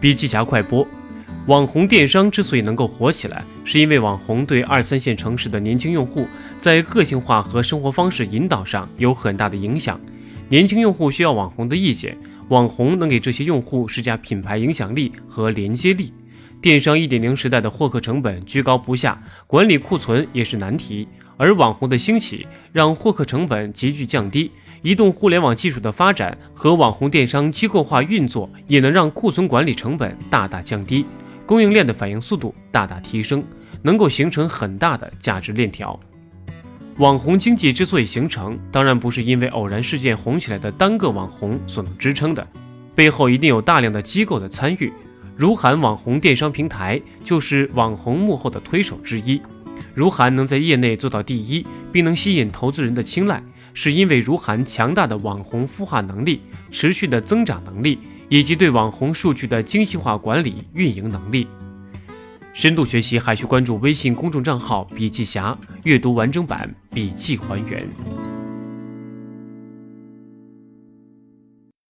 笔记侠快播：网红电商之所以能够火起来，是因为网红对二三线城市的年轻用户在个性化和生活方式引导上有很大的影响。年轻用户需要网红的意见，网红能给这些用户施加品牌影响力和连接力。电商一点零时代的获客成本居高不下，管理库存也是难题。而网红的兴起，让获客成本急剧降低。移动互联网技术的发展和网红电商机构化运作，也能让库存管理成本大大降低，供应链的反应速度大大提升，能够形成很大的价值链条。网红经济之所以形成，当然不是因为偶然事件红起来的单个网红所能支撑的，背后一定有大量的机构的参与。如涵网红电商平台就是网红幕后的推手之一。如涵能在业内做到第一，并能吸引投资人的青睐。是因为如涵强大的网红孵化能力、持续的增长能力，以及对网红数据的精细化管理运营能力。深度学习还需关注微信公众账号“笔记侠”，阅读完整版笔记还原。